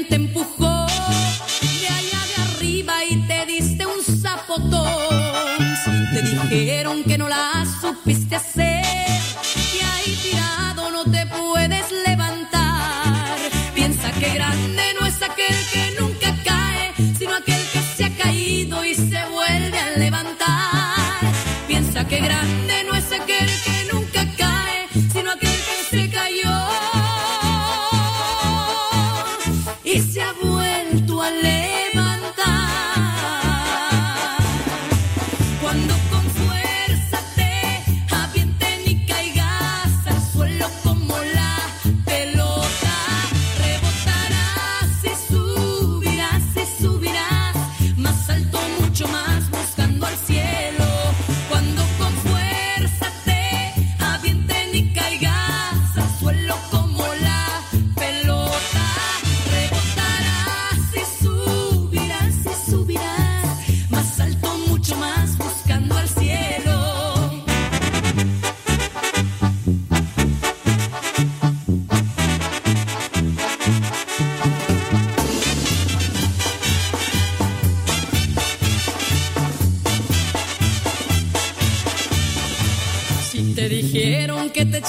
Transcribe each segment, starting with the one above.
te empujó de allá de arriba y te diste un zapotón. Te dijeron que no la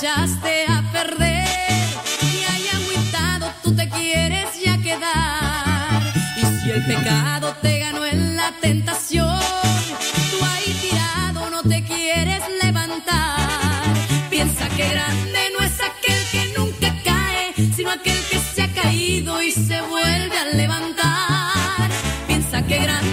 echaste a perder y hay agüitado tú te quieres ya quedar. Y si el pecado te ganó en la tentación, tú ahí tirado no te quieres levantar. Piensa que grande no es aquel que nunca cae, sino aquel que se ha caído y se vuelve a levantar. Piensa que grande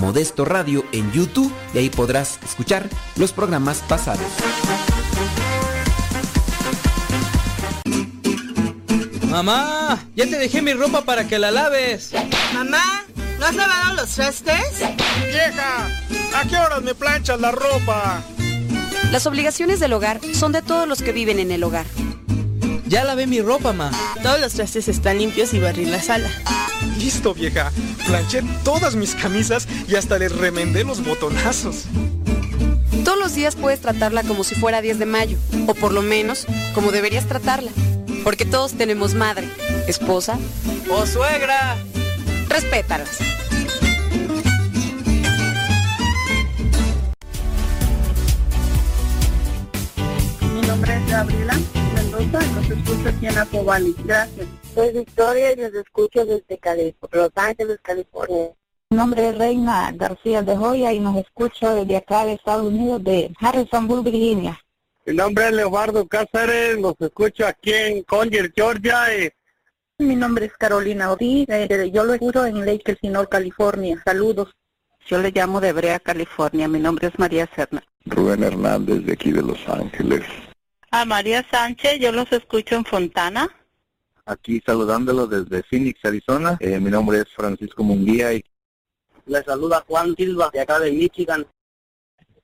Modesto Radio en YouTube y ahí podrás escuchar los programas pasados. Mamá, ya te dejé mi ropa para que la laves. Mamá, ¿no has lavado los trastes? Vieja, ¿a qué horas me planchas la ropa? Las obligaciones del hogar son de todos los que viven en el hogar. Ya lavé mi ropa, ma. Todos los trastes están limpios y barrí la sala. Listo, vieja. Planché todas mis camisas y hasta les remendé los botonazos. Todos los días puedes tratarla como si fuera 10 de mayo, o por lo menos como deberías tratarla. Porque todos tenemos madre, esposa ¡Oh, suegra! Respétalas. Mi nombre es Gabriela Mendoza y los escucho aquí en Acobali. Gracias. Soy Victoria y los escucho desde Cali- Los Ángeles, California. Mi nombre es Reina García de Joya y nos escucho desde acá de Estados Unidos, de Harrisonburg, Virginia. Mi nombre es Leobardo Cáceres, los escucho aquí en Conyer, Georgia. Y Mi nombre es Carolina Ortiz, eh, yo lo escucho en Lake Elsinore, California. Saludos. Yo le llamo de Brea, California. Mi nombre es María Serna. Rubén Hernández de aquí de Los Ángeles. A María Sánchez, yo los escucho en Fontana. Aquí saludándolo desde Phoenix, Arizona. Eh, mi nombre es Francisco Munguía y Le saluda Juan Silva de acá de Michigan.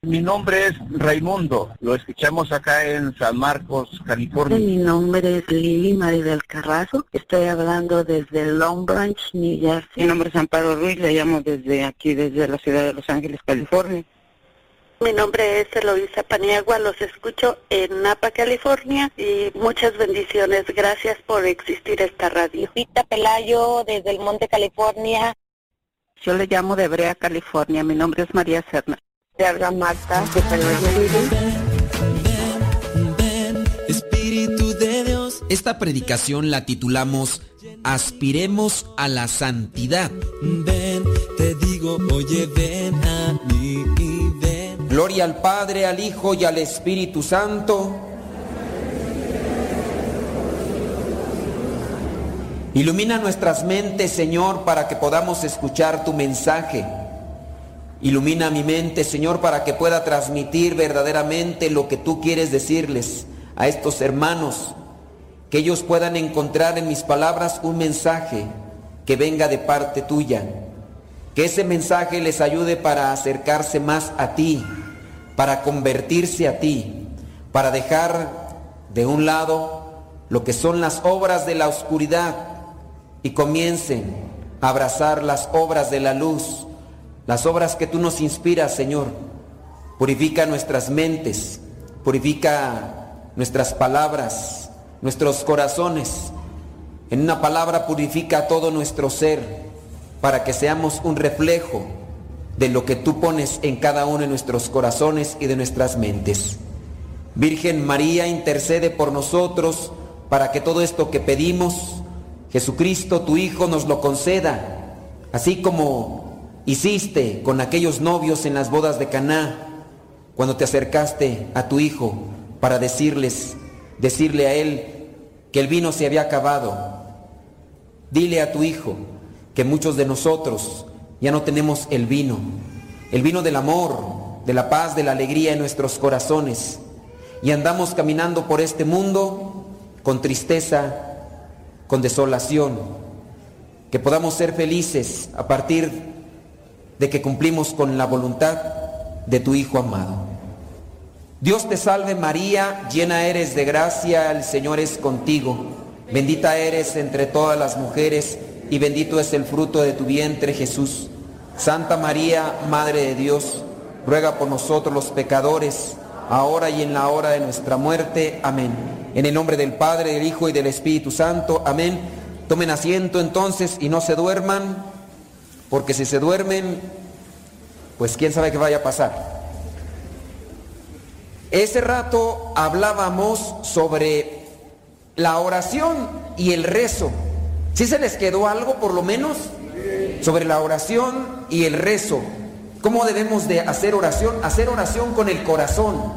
mi nombre es Raimundo. Lo escuchamos acá en San Marcos, California. Mi nombre es Lili María del Carrazo. Estoy hablando desde Long Branch, New Jersey. Mi nombre es Amparo Ruiz, le llamo desde aquí, desde la ciudad de Los Ángeles, California. Mi nombre es Eloisa Paniagua, los escucho en Napa, California y muchas bendiciones. Gracias por existir esta radio. Rita Pelayo, desde el Monte, California. Yo le llamo de Brea, California. Mi nombre es María Serna. Te habla Marta de Espíritu de Dios. Esta predicación la titulamos Aspiremos a la santidad. Ven, te digo, oye, ven a mí. Gloria al Padre, al Hijo y al Espíritu Santo. Ilumina nuestras mentes, Señor, para que podamos escuchar tu mensaje. Ilumina mi mente, Señor, para que pueda transmitir verdaderamente lo que tú quieres decirles a estos hermanos. Que ellos puedan encontrar en mis palabras un mensaje que venga de parte tuya. Que ese mensaje les ayude para acercarse más a ti, para convertirse a ti, para dejar de un lado lo que son las obras de la oscuridad y comiencen a abrazar las obras de la luz, las obras que tú nos inspiras, Señor. Purifica nuestras mentes, purifica nuestras palabras, nuestros corazones. En una palabra purifica todo nuestro ser para que seamos un reflejo de lo que tú pones en cada uno de nuestros corazones y de nuestras mentes. Virgen María, intercede por nosotros para que todo esto que pedimos, Jesucristo, tu Hijo, nos lo conceda, así como hiciste con aquellos novios en las bodas de Caná, cuando te acercaste a tu Hijo para decirles, decirle a él que el vino se había acabado. Dile a tu Hijo que muchos de nosotros ya no tenemos el vino, el vino del amor, de la paz, de la alegría en nuestros corazones. Y andamos caminando por este mundo con tristeza, con desolación. Que podamos ser felices a partir de que cumplimos con la voluntad de tu Hijo amado. Dios te salve María, llena eres de gracia, el Señor es contigo. Bendita eres entre todas las mujeres y bendito es el fruto de tu vientre Jesús. Santa María, Madre de Dios, ruega por nosotros los pecadores, ahora y en la hora de nuestra muerte. Amén. En el nombre del Padre, del Hijo y del Espíritu Santo. Amén. Tomen asiento entonces y no se duerman, porque si se duermen, pues quién sabe qué vaya a pasar. Ese rato hablábamos sobre la oración y el rezo. ¿Sí se les quedó algo por lo menos? Sobre la oración y el rezo. ¿Cómo debemos de hacer oración? Hacer oración con el corazón.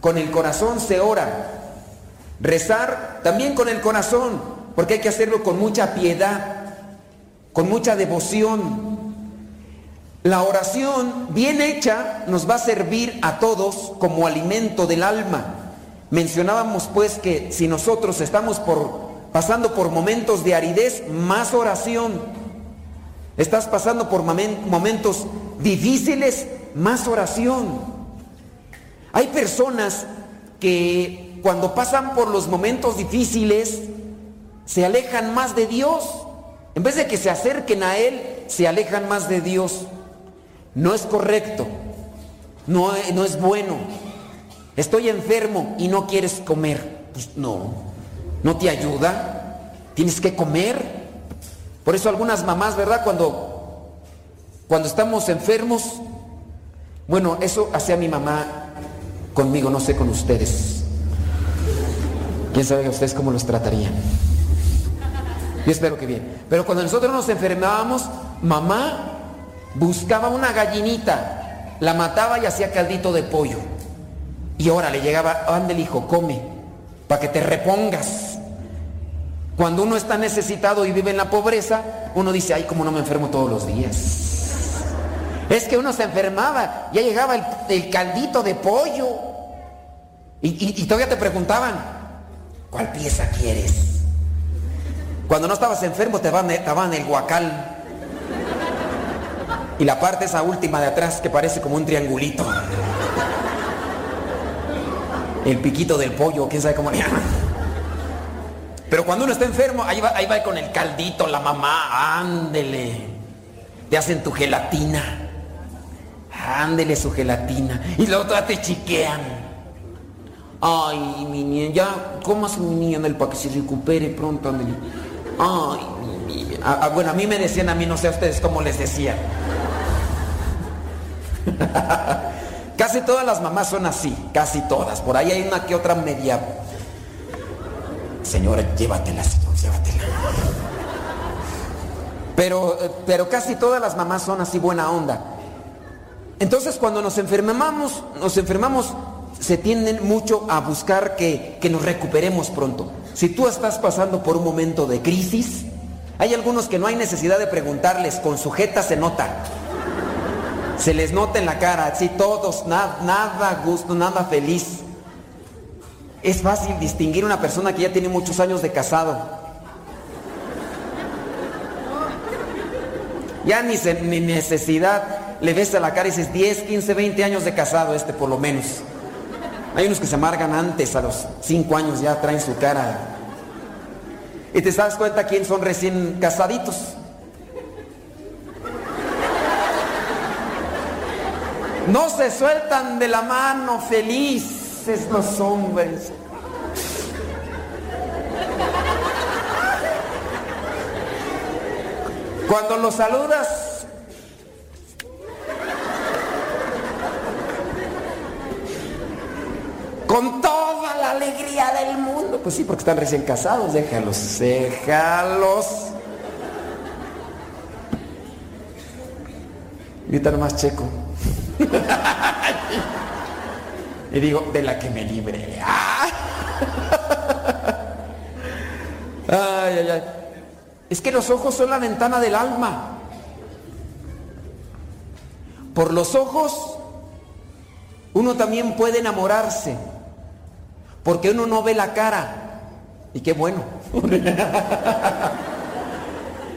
Con el corazón se ora. Rezar también con el corazón, porque hay que hacerlo con mucha piedad, con mucha devoción. La oración bien hecha nos va a servir a todos como alimento del alma. Mencionábamos pues que si nosotros estamos por, pasando por momentos de aridez, más oración. Estás pasando por momentos difíciles, más oración. Hay personas que cuando pasan por los momentos difíciles se alejan más de Dios. En vez de que se acerquen a Él, se alejan más de Dios. No es correcto, no, no es bueno. Estoy enfermo y no quieres comer. Pues no, no te ayuda. Tienes que comer. Por eso algunas mamás, ¿verdad? Cuando, cuando estamos enfermos, bueno, eso hacía mi mamá conmigo, no sé con ustedes. ¿Quién sabe a ustedes cómo los tratarían? Yo espero que bien. Pero cuando nosotros nos enfermábamos, mamá buscaba una gallinita, la mataba y hacía caldito de pollo. Y ahora le llegaba, ande el hijo, come, para que te repongas. Cuando uno está necesitado y vive en la pobreza, uno dice, ay, como no me enfermo todos los días. Es que uno se enfermaba, ya llegaba el, el caldito de pollo. Y, todavía te preguntaban, ¿cuál pieza quieres? Cuando no estabas enfermo te daban el guacal. Y la parte esa última de atrás que parece como un triangulito. El piquito del pollo, quién sabe cómo le llaman. Pero cuando uno está enfermo, ahí va, ahí va con el caldito, la mamá, ándele. Te hacen tu gelatina. Ándele su gelatina. Y luego todavía te chiquean. Ay, mi niña, ya comas mi niña Anel, para que se recupere pronto, ándele. Ay, mi niña. Ah, ah, bueno, a mí me decían, a mí no sé a ustedes cómo les decían. casi todas las mamás son así, casi todas. Por ahí hay una que otra media. Señora, llévatela, señor, llévatela. Pero, eh, pero casi todas las mamás son así buena onda. Entonces cuando nos enfermamos, nos enfermamos, se tienden mucho a buscar que, que nos recuperemos pronto. Si tú estás pasando por un momento de crisis, hay algunos que no hay necesidad de preguntarles, con sujeta se nota. Se les nota en la cara, así todos, na- nada gusto, nada feliz. Es fácil distinguir una persona que ya tiene muchos años de casado. Ya ni, se- ni necesidad le ves a la cara y dices 10, 15, 20 años de casado este por lo menos. Hay unos que se amargan antes, a los 5 años ya traen su cara. Y te das cuenta quién son recién casaditos. No se sueltan de la mano felices los hombres. Cuando los saludas, con toda la alegría del mundo, pues sí, porque están recién casados, déjalos, déjalos. Ahorita más checo. y digo, de la que me libre. ¡Ah! Ay, ay, ay. Es que los ojos son la ventana del alma. Por los ojos uno también puede enamorarse. Porque uno no ve la cara. Y qué bueno.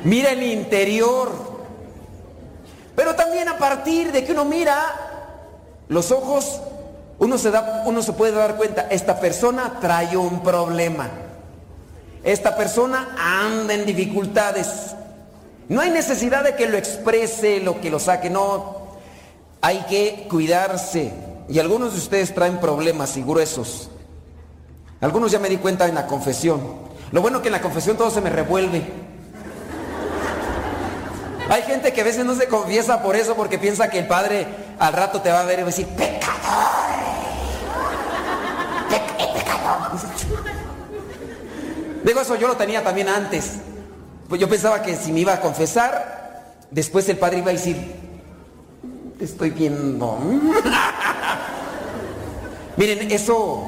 Mira el interior. Pero también a partir de que uno mira los ojos, uno se, da, uno se puede dar cuenta, esta persona trae un problema. Esta persona anda en dificultades. No hay necesidad de que lo exprese, lo que lo saque, no. Hay que cuidarse. Y algunos de ustedes traen problemas y gruesos. Algunos ya me di cuenta en la confesión. Lo bueno que en la confesión todo se me revuelve. Hay gente que a veces no se confiesa por eso porque piensa que el padre al rato te va a ver y va a decir, pecador. Digo, eso yo lo tenía también antes. Pues yo pensaba que si me iba a confesar, después el padre iba a decir, te estoy viendo. Miren, eso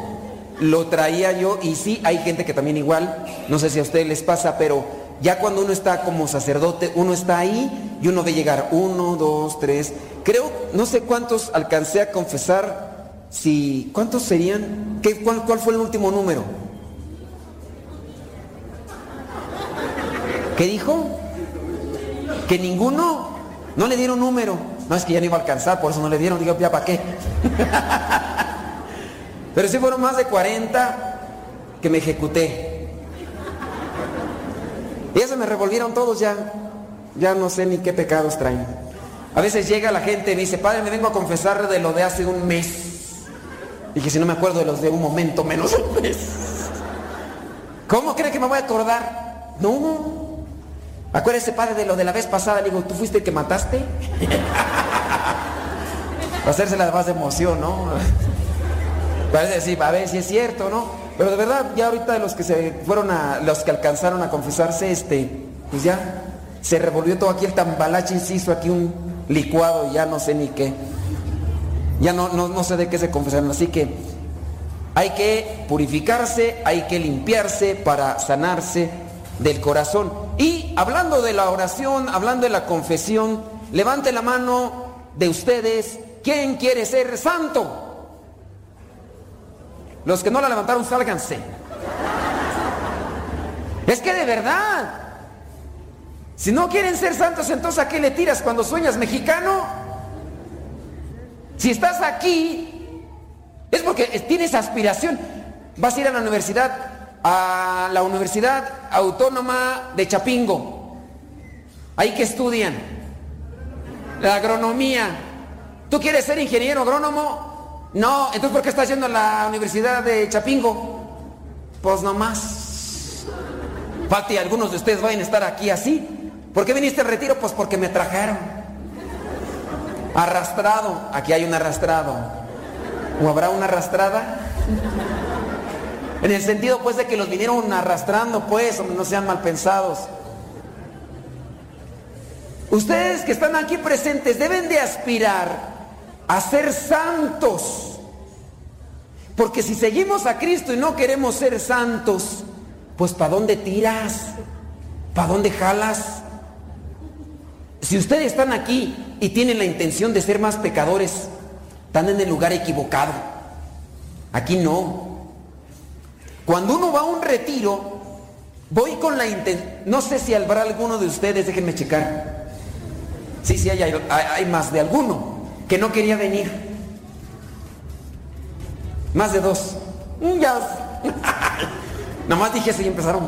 lo traía yo y sí, hay gente que también igual, no sé si a ustedes les pasa, pero ya cuando uno está como sacerdote, uno está ahí y uno ve llegar uno, dos, tres. Creo, no sé cuántos alcancé a confesar, si, ¿cuántos serían? ¿Qué, cuál, ¿Cuál fue el último número? ¿Qué dijo? Que ninguno, no le dieron número. No es que ya no iba a alcanzar, por eso no le dieron, digo, ya para qué. Pero sí fueron más de 40 que me ejecuté. Y ya se me revolvieron todos ya. Ya no sé ni qué pecados traen. A veces llega la gente y dice, padre, me vengo a confesar de lo de hace un mes. Que si no me acuerdo de los de un momento, menos un mes. ¿Cómo cree que me voy a acordar? No. Acuérdese, padre, de lo de la vez pasada. Le digo, ¿tú fuiste el que mataste? Para hacerse la más de emoción, ¿no? Parece decir, a ver si es cierto, ¿no? Pero de verdad, ya ahorita los que se fueron a, los que alcanzaron a confesarse, este, pues ya se revolvió todo aquí el tambalache se hizo aquí un licuado ya no sé ni qué. Ya no, no, no sé de qué se confesaron. Así que hay que purificarse, hay que limpiarse para sanarse del corazón. Y hablando de la oración, hablando de la confesión, levante la mano de ustedes. ¿Quién quiere ser santo? Los que no la levantaron, sálganse. Es que de verdad. Si no quieren ser santos, entonces ¿a qué le tiras cuando sueñas mexicano? Si estás aquí, es porque tienes aspiración. Vas a ir a la universidad, a la Universidad Autónoma de Chapingo. Ahí que estudian. La agronomía. ¿Tú quieres ser ingeniero agrónomo? No, entonces ¿por qué estás yendo a la Universidad de Chapingo? Pues nomás. Pati, algunos de ustedes van a estar aquí así. ¿Por qué viniste al retiro? Pues porque me trajeron. Arrastrado. Aquí hay un arrastrado. ¿O habrá una arrastrada? En el sentido pues de que los vinieron arrastrando pues, no sean mal pensados. Ustedes que están aquí presentes deben de aspirar a ser santos. Porque si seguimos a Cristo y no queremos ser santos, pues ¿para dónde tiras? ¿Para dónde jalas? Si ustedes están aquí y tienen la intención de ser más pecadores, están en el lugar equivocado. Aquí no. Cuando uno va a un retiro, voy con la intención, no sé si habrá alguno de ustedes, déjenme checar. Sí, sí, hay, hay, más de alguno que no quería venir. Más de dos. Mm, Ya. Nomás dije eso y empezaron.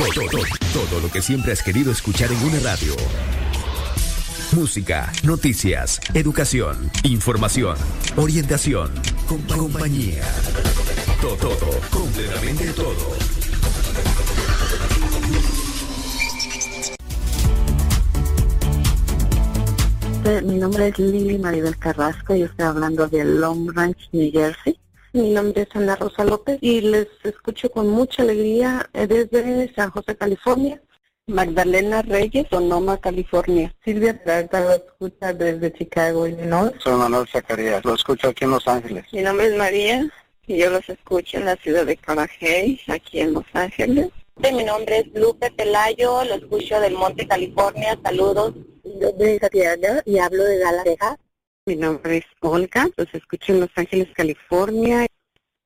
Todo, todo, todo lo que siempre has querido escuchar en una radio. Música, noticias, educación, información, orientación, compa- compañía. Todo, todo, completamente todo. Eh, Mi nombre es Lili Maribel Carrasco y estoy hablando de Long Ranch, New Jersey. Mi nombre es Ana Rosa López y les escucho con mucha alegría eh, desde San José, California. Magdalena Reyes, Sonoma, California. Silvia Peralta lo escucha desde Chicago, Illinois. Soy Manuel Zacarías, lo escucho aquí en Los Ángeles. Mi nombre es María y yo los escucho en la ciudad de Carajay, aquí en Los Ángeles. Mi nombre es Lupe Pelayo, lo escucho del Monte, California. Saludos. Nombre es Tatiana y hablo de Dallas, Texas. Mi nombre es Olga, los escucho en Los Ángeles, California.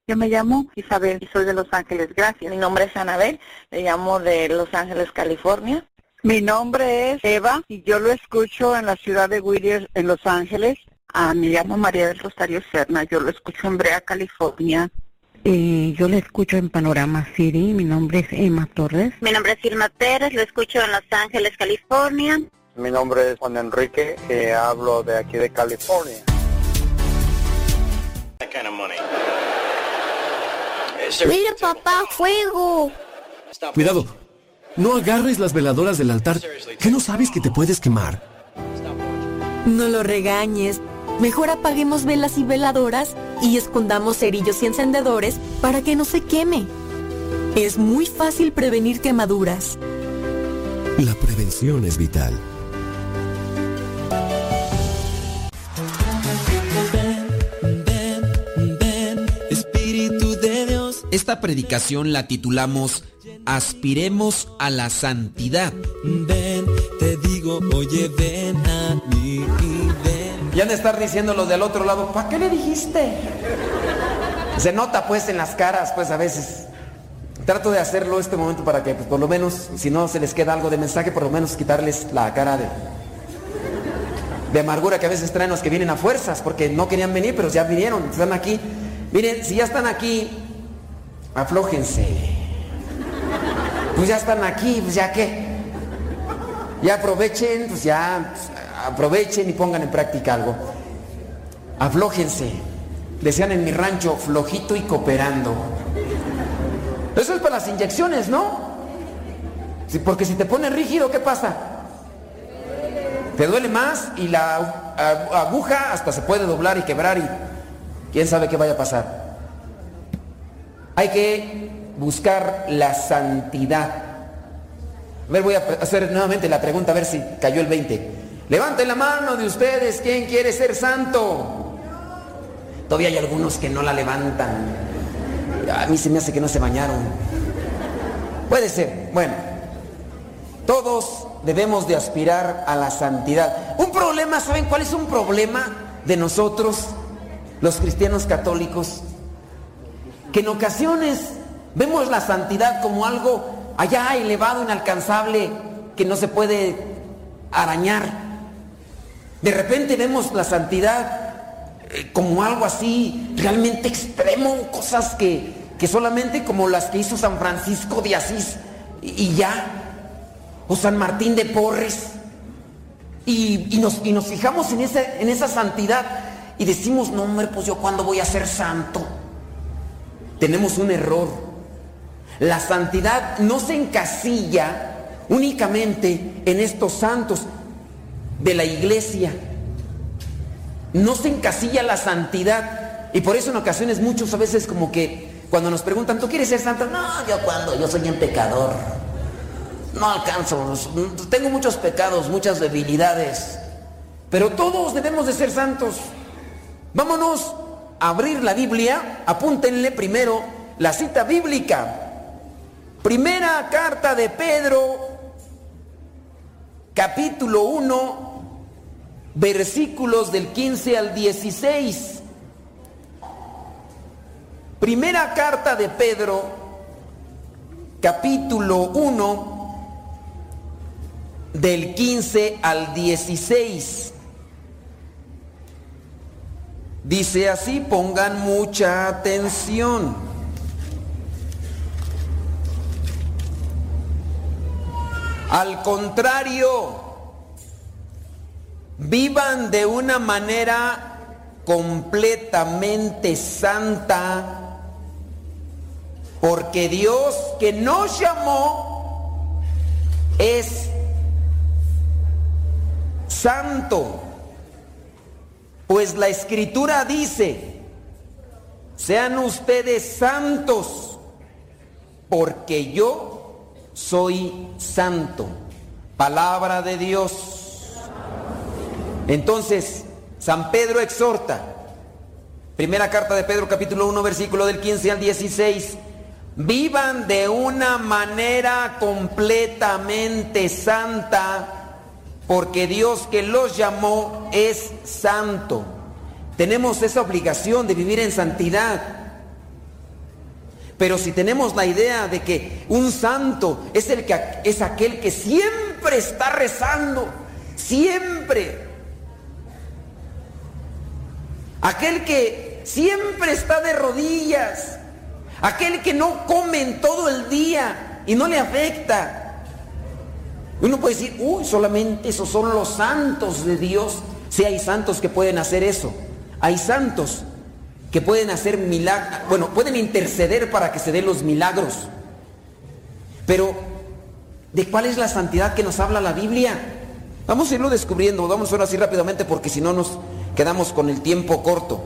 Yo me llamo Isabel y soy de Los Ángeles, gracias. Mi nombre es Anabel, le llamo de Los Ángeles, California. Mi nombre es Eva y yo lo escucho en la ciudad de Whittier, en Los Ángeles. Ah, me llamo María del Rosario Serna, yo lo escucho en Brea, California. Eh, yo le escucho en Panorama City, mi nombre es Emma Torres. Mi nombre es Irma Pérez, lo escucho en Los Ángeles, California. Mi nombre es Juan Enrique y hablo de aquí de California. Mira, papá, fuego. Cuidado. No agarres las veladoras del altar. ¿Qué no sabes que te puedes quemar? No lo regañes. Mejor apaguemos velas y veladoras y escondamos cerillos y encendedores para que no se queme. Es muy fácil prevenir quemaduras. La prevención es vital. Esta predicación la titulamos Aspiremos a la santidad. Ven, te digo, oye, ven a mí, ven. Y han de estar diciendo los del otro lado, ¿para qué le dijiste? Se nota pues en las caras, pues a veces. Trato de hacerlo este momento para que pues, por lo menos, si no se les queda algo de mensaje, por lo menos quitarles la cara de, de amargura que a veces traen los que vienen a fuerzas, porque no querían venir, pero ya vinieron, están aquí. Miren, si ya están aquí, aflójense. Pues ya están aquí, pues ya qué. Ya aprovechen, pues ya pues, aprovechen y pongan en práctica algo. Aflójense. Decían en mi rancho, flojito y cooperando. Eso es para las inyecciones, ¿no? Sí, porque si te pones rígido, ¿qué pasa? Te duele más y la aguja hasta se puede doblar y quebrar y quién sabe qué vaya a pasar. Hay que buscar la santidad. A ver, voy a hacer nuevamente la pregunta a ver si cayó el 20. Levanten la mano de ustedes, ¿quién quiere ser santo? Todavía hay algunos que no la levantan. A mí se me hace que no se bañaron. Puede ser. Bueno, todos debemos de aspirar a la santidad. Un problema, ¿saben cuál es un problema de nosotros, los cristianos católicos? Que en ocasiones vemos la santidad como algo allá elevado, inalcanzable, que no se puede arañar. De repente vemos la santidad eh, como algo así realmente extremo, cosas que, que solamente como las que hizo San Francisco de Asís y, ya, o San Martín de Porres, y, nos, y nos, fijamos en esa, en esa santidad y decimos, no hombre, pues yo cuándo voy a ser santo. Tenemos un error. La santidad no se encasilla únicamente en estos santos de la iglesia no se encasilla la santidad. Y por eso en ocasiones muchos a veces como que cuando nos preguntan, ¿tú quieres ser santo? No, yo cuando, yo soy un pecador. No alcanzo, tengo muchos pecados, muchas debilidades. Pero todos debemos de ser santos. Vámonos abrir la Biblia, apúntenle primero la cita bíblica. Primera carta de Pedro, capítulo 1, versículos del 15 al 16. Primera carta de Pedro, capítulo 1, del 15 al 16. Dice así, pongan mucha atención. Al contrario, vivan de una manera completamente santa, porque Dios que nos llamó es santo. Pues la escritura dice, sean ustedes santos, porque yo soy santo. Palabra de Dios. Entonces, San Pedro exhorta, primera carta de Pedro capítulo 1 versículo del 15 al 16, vivan de una manera completamente santa, porque Dios que los llamó es santo. Tenemos esa obligación de vivir en santidad. Pero si tenemos la idea de que un santo es el que es aquel que siempre está rezando, siempre aquel que siempre está de rodillas, aquel que no come en todo el día y no le afecta. Uno puede decir, uy, solamente esos son los santos de Dios. Sí hay santos que pueden hacer eso. Hay santos que pueden hacer milagros, bueno, pueden interceder para que se den los milagros. Pero, ¿de cuál es la santidad que nos habla la Biblia? Vamos a irlo descubriendo, vamos a ir así rápidamente porque si no nos Quedamos con el tiempo corto.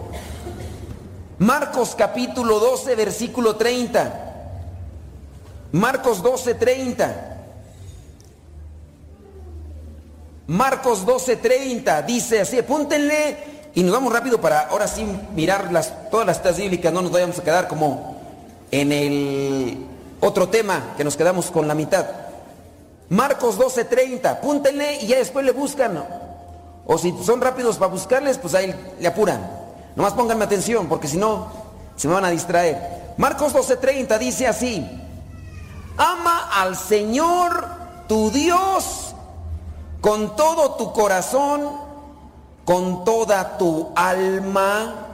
Marcos capítulo 12, versículo 30. Marcos 12, 30. Marcos 12, 30 dice así, apúntenle y nos vamos rápido para ahora sí mirar las, todas las citas bíblicas, no nos vayamos a quedar como en el otro tema que nos quedamos con la mitad. Marcos 12, 30, apúntenle y ya después le buscan o si son rápidos para buscarles, pues ahí le apuran. Nomás pónganme atención, porque si no, Se me van a distraer. Marcos 12:30 dice así. Ama al Señor tu Dios con todo tu corazón, con toda tu alma,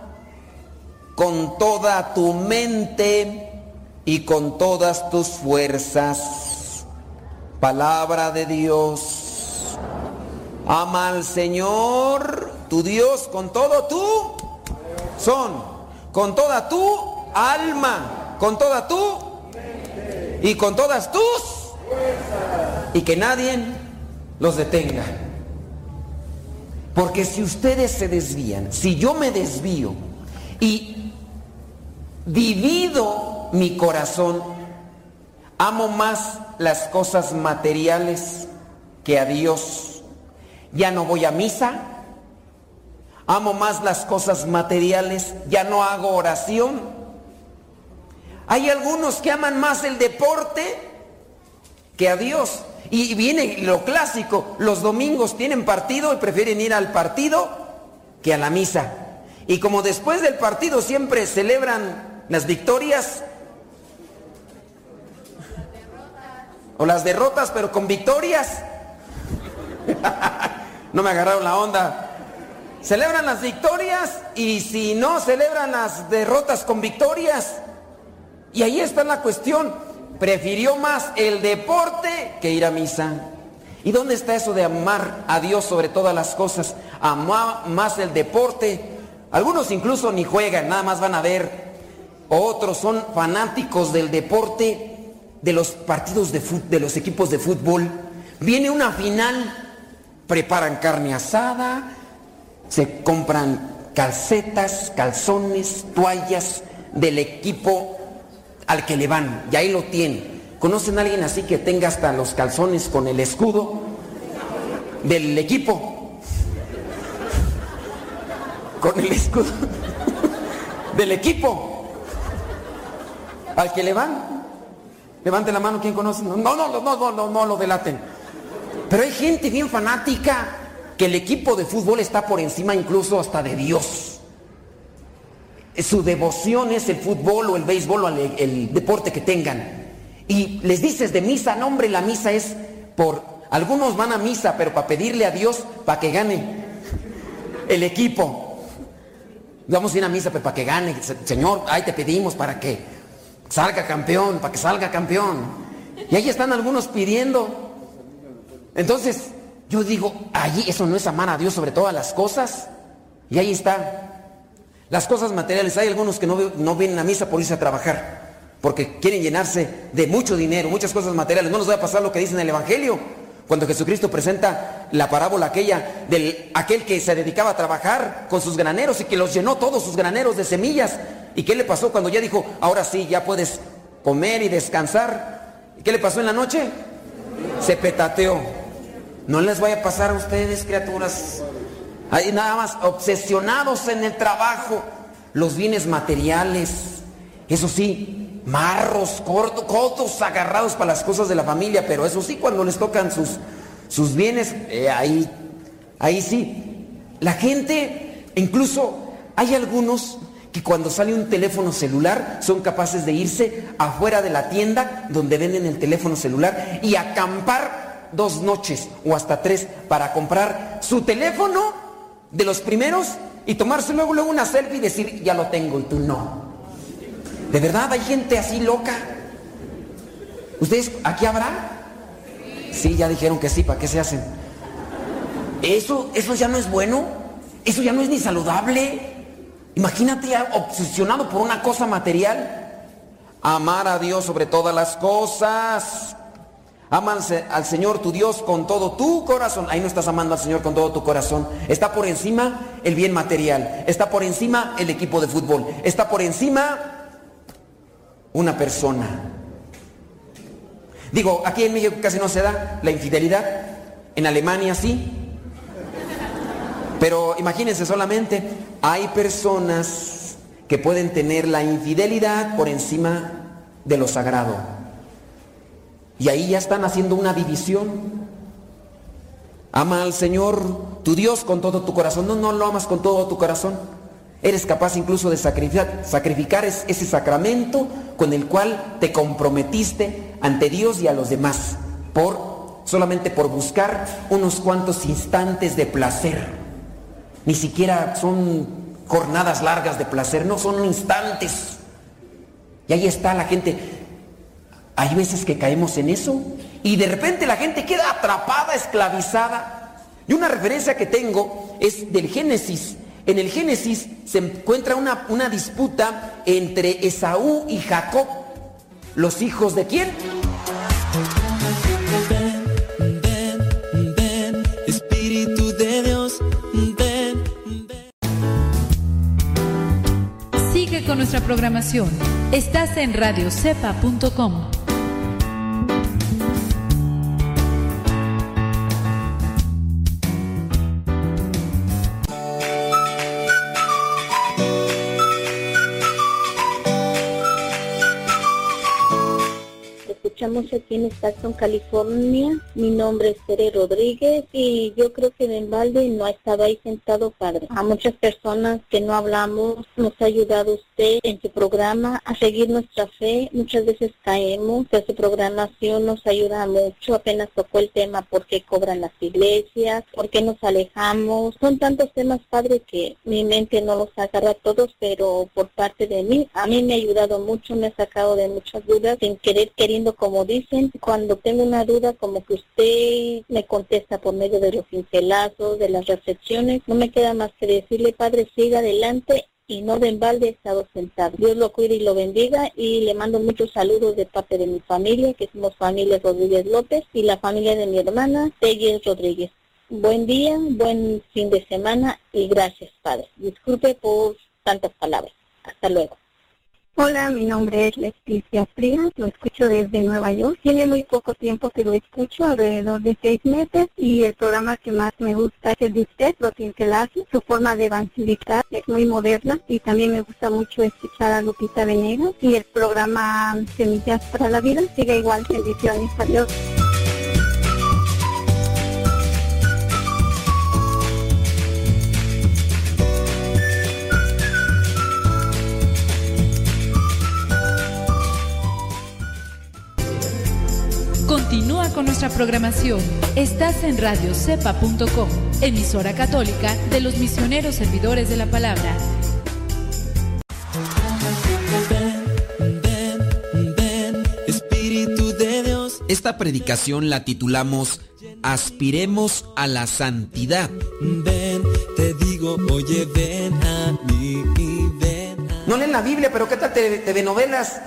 con toda tu mente y con todas tus fuerzas. Palabra de Dios. Ama al Señor tu Dios con todo tu son, con toda tu alma, con toda tu y con todas tus y que nadie los detenga. Porque si ustedes se desvían, si yo me desvío y divido mi corazón, amo más las cosas materiales que a Dios. Ya no voy a misa, amo más las cosas materiales, ya no hago oración. Hay algunos que aman más el deporte que a Dios. Y viene lo clásico, los domingos tienen partido y prefieren ir al partido que a la misa. Y como después del partido siempre celebran las victorias o las derrotas, pero con victorias, no me agarraron la onda. Celebran las victorias y si no celebran las derrotas con victorias. Y ahí está la cuestión prefirió más el deporte que ir a misa. ¿Y dónde está eso de amar a Dios sobre todas las cosas? Amar más el deporte. Algunos incluso ni juegan, nada más van a ver. Otros son fanáticos del deporte, de los partidos de, de los equipos de fútbol. Viene una final, preparan carne asada, se compran calcetas, calzones, toallas del equipo al que le van, y ahí lo tienen. ¿Conocen a alguien así que tenga hasta los calzones con el escudo del equipo? Con el escudo del equipo. Al que le van. Levante la mano, ¿quién conoce? No, no, no, no, no, no, no lo delaten. Pero hay gente bien fanática que el equipo de fútbol está por encima incluso hasta de Dios su devoción es el fútbol o el béisbol o el, deporte que tengan. Y les dices de misa, no hombre, la misa es por... Algunos van a misa, pero para pedirle a Dios para que gane el equipo. Vamos a ir a misa, pero para que gane. Señor, ahí te pedimos para que salga campeón, para que salga campeón. Y ahí están algunos pidiendo. Entonces, yo digo, allí eso no es amar a Dios sobre todas las cosas. Y ahí está. Las cosas materiales, hay algunos que no, no, vienen a misa por irse a trabajar, porque quieren llenarse de mucho dinero, muchas cosas materiales. No nos va a pasar lo que dice en el Evangelio, cuando Jesucristo presenta la parábola aquella del aquel que se dedicaba a trabajar con sus graneros y que los llenó todos sus graneros de semillas. ¿Y qué le pasó cuando ya dijo, ahora sí, ya puedes comer y descansar? ¿Y qué le pasó en la noche? Se petateó. No les vaya a pasar a ustedes, criaturas. Hay nada más obsesionados en el trabajo, los bienes materiales, eso sí, marros, cortos, cotos agarrados para las cosas de la familia, pero eso sí, cuando les tocan sus, sus bienes, eh, ahí, ahí sí. La gente, incluso hay algunos que cuando sale un teléfono celular son capaces de irse afuera de la tienda donde venden el teléfono celular y acampar dos noches o hasta tres para comprar su teléfono de los primeros y tomarse luego, luego una selfie y decir, ya lo tengo y tú no. ¿De verdad hay gente así loca? ¿Ustedes aquí habrá? Sí, ya dijeron que sí, ¿para qué se hacen? Eso, eso ya no es bueno, eso ya no es ni saludable. Imagínate obsesionado por una cosa material. Amar a Dios sobre todas las cosas. Ama al Señor tu Dios con todo tu corazón. Ahí no estás amando al Señor con todo tu corazón. Está por encima el bien material. Está por encima el equipo de fútbol. Está por encima una persona. Digo, aquí en México casi no se da la infidelidad. En Alemania sí. Pero imagínense solamente, hay personas que pueden tener la infidelidad por encima de lo sagrado. Y ahí ya están haciendo una división. Ama al Señor, tu Dios, con todo tu corazón. No, no lo amas con todo tu corazón. Eres capaz incluso de sacrificar, sacrificar ese sacramento con el cual te comprometiste ante Dios y a los demás por solamente por buscar unos cuantos instantes de placer. Ni siquiera son jornadas largas de placer, no son instantes. Y ahí está la gente. Hay veces que caemos en eso y de repente la gente queda atrapada, esclavizada. Y una referencia que tengo es del Génesis. En el Génesis se encuentra una, una disputa entre Esaú y Jacob. ¿Los hijos de quién? Ven, ven, ven, Espíritu de Dios, ven. Sigue con nuestra programación. Estás en radiocepa.com. Estamos aquí en Stockton, California. Mi nombre es Tere Rodríguez y yo creo que en balde no ha estado ahí sentado, padre. A muchas personas que no hablamos, nos ha ayudado usted en su programa a seguir nuestra fe. Muchas veces caemos, pero su programación nos ayuda mucho. Apenas tocó el tema por qué cobran las iglesias, por qué nos alejamos. Son tantos temas, padre, que mi mente no los agarra todos, pero por parte de mí, a mí me ha ayudado mucho, me ha sacado de muchas dudas sin querer, queriendo como dicen, cuando tengo una duda, como que usted me contesta por medio de los pincelazos, de las reflexiones, no me queda más que decirle, Padre, siga adelante y no de embalde estado sentado. Dios lo cuide y lo bendiga y le mando muchos saludos de parte de mi familia, que somos familia Rodríguez López y la familia de mi hermana, Tegui Rodríguez. Buen día, buen fin de semana y gracias, Padre. Disculpe por tantas palabras. Hasta luego. Hola, mi nombre es Leticia Frías, lo escucho desde Nueva York. Tiene muy poco tiempo que lo escucho, alrededor de seis meses, y el programa que más me gusta es el de usted, lo hace. Su forma de evangelizar es muy moderna y también me gusta mucho escuchar a Lupita Venegas y el programa Semillas para la Vida. Sigue igual, bendiciones, adiós. Con nuestra programación. Estás en radiocepa.com, emisora católica de los misioneros servidores de la palabra. Ven, ven, ven, Espíritu de Dios. Esta predicación la titulamos Aspiremos a la santidad. Ven, te digo, oye, ven a mí, ven. A... No leen la Biblia, pero ¿qué tal TV novelas?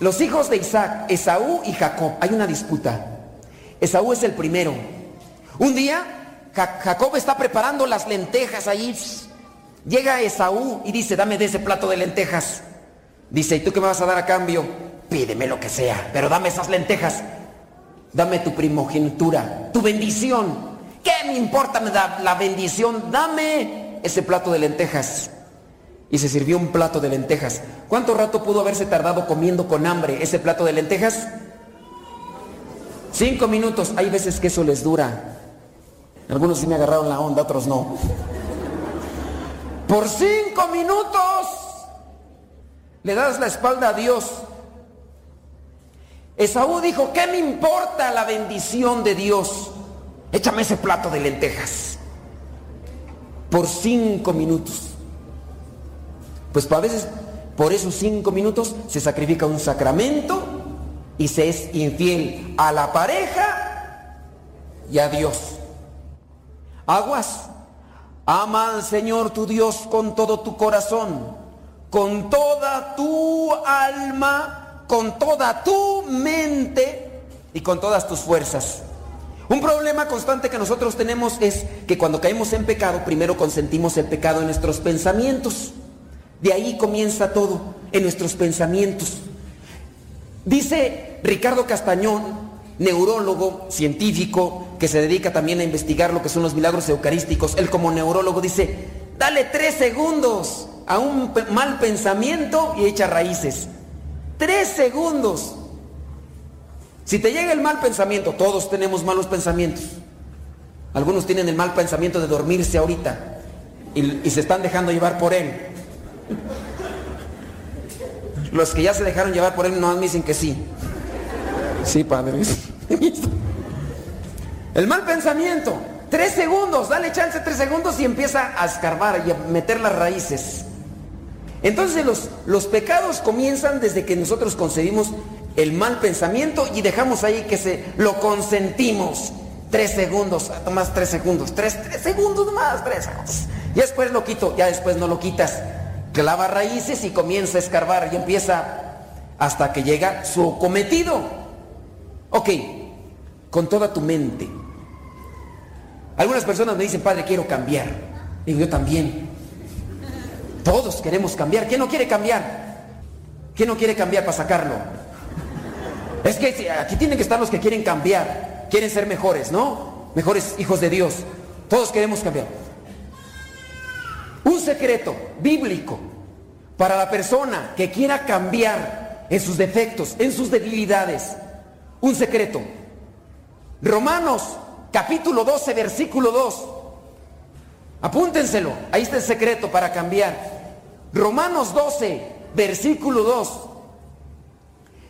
Los hijos de Isaac, Esaú y Jacob, hay una disputa. Esaú es el primero. Un día, Jacob está preparando las lentejas ahí. Llega Esaú y dice, dame de ese plato de lentejas. Dice, ¿y tú qué me vas a dar a cambio? Pídeme lo que sea, pero dame esas lentejas. Dame tu primogenitura, tu bendición. ¿Qué me importa me da la bendición? Dame ese plato de lentejas y se sirvió un plato de lentejas. ¿Cuánto rato pudo haberse tardado comiendo con hambre ese plato de lentejas? Cinco minutos. Hay veces que eso les dura. Algunos sí me agarraron la onda, otros no. Por cinco minutos le das la espalda a Dios. Esaú dijo, ¿qué me importa la bendición de Dios? Échame ese plato de lentejas. Por cinco minutos. Pues a veces por esos cinco minutos se sacrifica un sacramento y se es infiel a la pareja y a Dios. Aguas, ama al Señor tu Dios con todo tu corazón, con toda tu alma, con toda tu mente y con todas tus fuerzas. Un problema constante que nosotros tenemos es que cuando caemos en pecado, primero consentimos el pecado en nuestros pensamientos. De ahí comienza todo, en nuestros pensamientos. Dice Ricardo Castañón, neurólogo, científico, que se dedica también a investigar lo que son los milagros eucarísticos, él como neurólogo dice, dale tres segundos a un mal pensamiento y echa raíces. Tres segundos. Si te llega el mal pensamiento, todos tenemos malos pensamientos. Algunos tienen el mal pensamiento de dormirse ahorita y, y se están dejando llevar por él. Los que ya se dejaron llevar por él no me dicen que sí. Sí, padre. El mal pensamiento. Tres segundos, dale chance tres segundos y empieza a escarbar y a meter las raíces. Entonces los, los pecados comienzan desde que nosotros concebimos el mal pensamiento y dejamos ahí que se lo consentimos. Tres segundos, más tres segundos, tres, tres segundos más, tres segundos. Y después lo quito, ya después no lo quitas. Clava raíces y comienza a escarbar y empieza hasta que llega su cometido. Ok, con toda tu mente. Algunas personas me dicen, padre, quiero cambiar. Digo, yo también. Todos queremos cambiar. ¿Quién no quiere cambiar? ¿Quién no quiere cambiar para sacarlo? Es que aquí tienen que estar los que quieren cambiar, quieren ser mejores, ¿no? Mejores hijos de Dios. Todos queremos cambiar. Un secreto bíblico para la persona que quiera cambiar en sus defectos, en sus debilidades. Un secreto. Romanos capítulo 12, versículo 2. Apúntenselo, ahí está el secreto para cambiar. Romanos 12, versículo 2.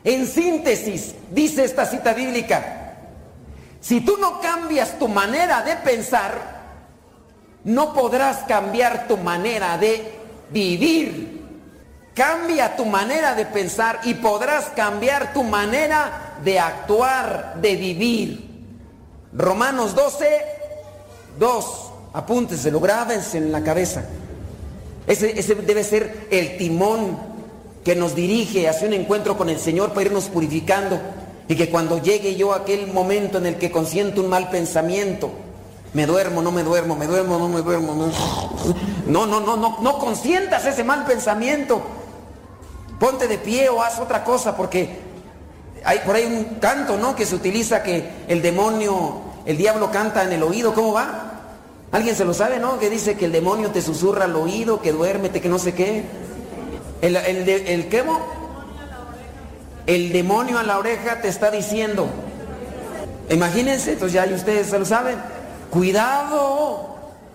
En síntesis, dice esta cita bíblica, si tú no cambias tu manera de pensar, no podrás cambiar tu manera de vivir. Cambia tu manera de pensar y podrás cambiar tu manera de actuar, de vivir. Romanos 12, 2. Apúntenselo, grábense en la cabeza. Ese, ese debe ser el timón que nos dirige hacia un encuentro con el Señor para irnos purificando. Y que cuando llegue yo a aquel momento en el que consiento un mal pensamiento, me duermo, no me duermo, me duermo, no me duermo. No, no, no, no, no consientas ese mal pensamiento. Ponte de pie o haz otra cosa porque hay por ahí un canto, ¿no? Que se utiliza que el demonio, el diablo canta en el oído, ¿cómo va? ¿Alguien se lo sabe, no? Que dice que el demonio te susurra al oído, que duérmete, que no sé qué. El, el, el, ¿qué? El demonio a la oreja te está diciendo. Imagínense, entonces ya ustedes se lo saben. Cuidado.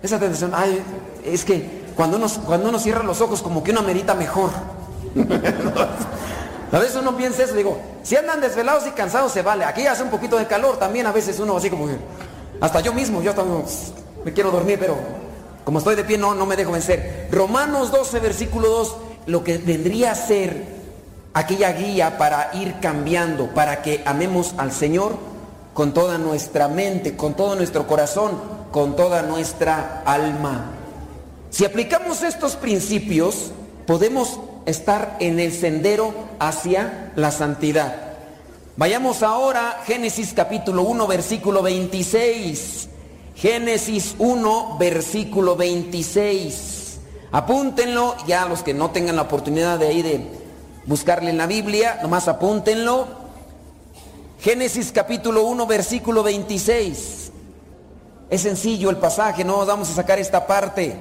Esa atención, ay, es que cuando uno, cuando cierra los ojos como que uno merita mejor. a veces uno piensa eso, digo, si andan desvelados y cansados se vale. Aquí hace un poquito de calor, también a veces uno así como que, hasta yo mismo, yo me quiero dormir, pero como estoy de pie no, no me dejo vencer. Romanos 12, versículo 2, lo que vendría a ser aquella guía para ir cambiando, para que amemos al Señor con toda nuestra mente, con todo nuestro corazón, con toda nuestra alma. Si aplicamos estos principios, podemos estar en el sendero hacia la santidad. Vayamos ahora Génesis capítulo 1, versículo 26. Génesis 1, versículo 26. Apúntenlo, ya los que no tengan la oportunidad de ahí de buscarle en la Biblia, nomás apúntenlo. Génesis capítulo 1, versículo 26. Es sencillo el pasaje, no vamos a sacar esta parte.